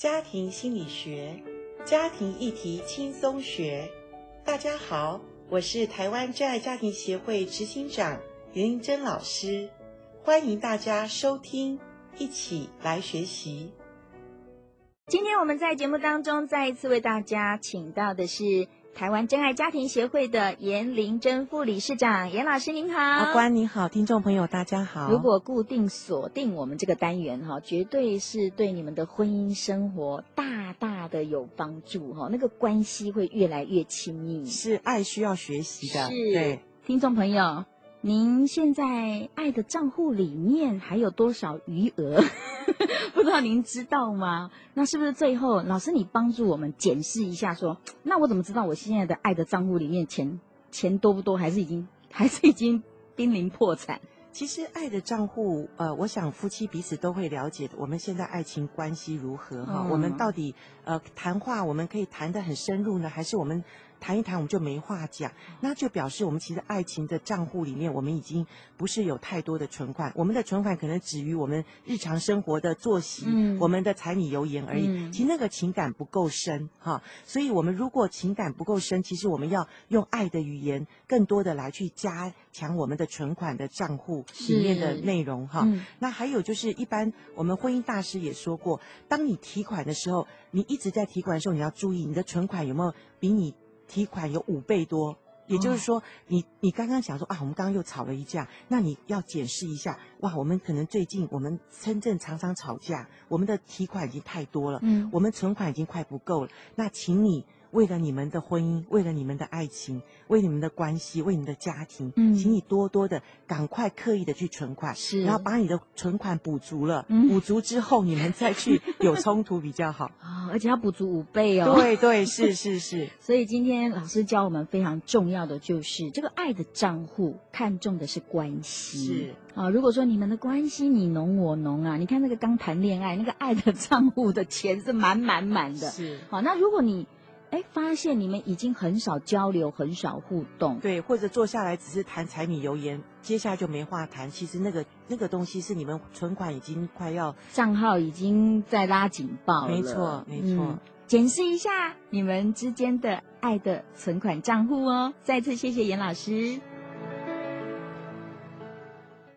家庭心理学，家庭议题轻松学。大家好，我是台湾真爱家庭协会执行长严玲珍老师，欢迎大家收听，一起来学习。今天我们在节目当中再一次为大家请到的是。台湾真爱家庭协会的严玲珍副理事长，严老师您好，阿关你好，听众朋友大家好。如果固定锁定我们这个单元哈，绝对是对你们的婚姻生活大大的有帮助哈，那个关系会越来越亲密。是爱需要学习的，是对，听众朋友。您现在爱的账户里面还有多少余额？不知道您知道吗？那是不是最后老师你帮助我们检视一下说，说那我怎么知道我现在的爱的账户里面钱钱多不多，还是已经 还是已经濒临破产？其实爱的账户，呃，我想夫妻彼此都会了解我们现在爱情关系如何哈、嗯？我们到底呃谈话我们可以谈得很深入呢，还是我们？谈一谈，我们就没话讲，那就表示我们其实爱情的账户里面，我们已经不是有太多的存款，我们的存款可能止于我们日常生活的作息，嗯、我们的柴米油盐而已、嗯。其实那个情感不够深哈，所以我们如果情感不够深，其实我们要用爱的语言，更多的来去加强我们的存款的账户里面的内容哈、嗯。那还有就是，一般我们婚姻大师也说过，当你提款的时候，你一直在提款的时候，你要注意你的存款有没有比你。提款有五倍多，也就是说你，你你刚刚想说啊，我们刚刚又吵了一架，那你要检视一下，哇，我们可能最近我们深圳常常吵架，我们的提款已经太多了，嗯，我们存款已经快不够了，那请你。为了你们的婚姻，为了你们的爱情，为你们的关系，为你们的家庭，嗯，请你多多的赶快刻意的去存款，是，然后把你的存款补足了，嗯，补足之后你们再去有冲突比较好啊，而且要补足五倍哦。对对是是是。所以今天老师教我们非常重要的就是这个爱的账户，看重的是关系。是啊，如果说你们的关系你侬我侬啊，你看那个刚谈恋爱那个爱的账户的钱是满满满的。是。好，那如果你哎，发现你们已经很少交流，很少互动，对，或者坐下来只是谈柴米油盐，接下来就没话谈。其实那个那个东西是你们存款已经快要账号已经在拉警报了。没错，没错。嗯，检视一下你们之间的爱的存款账户哦。再次谢谢严老师。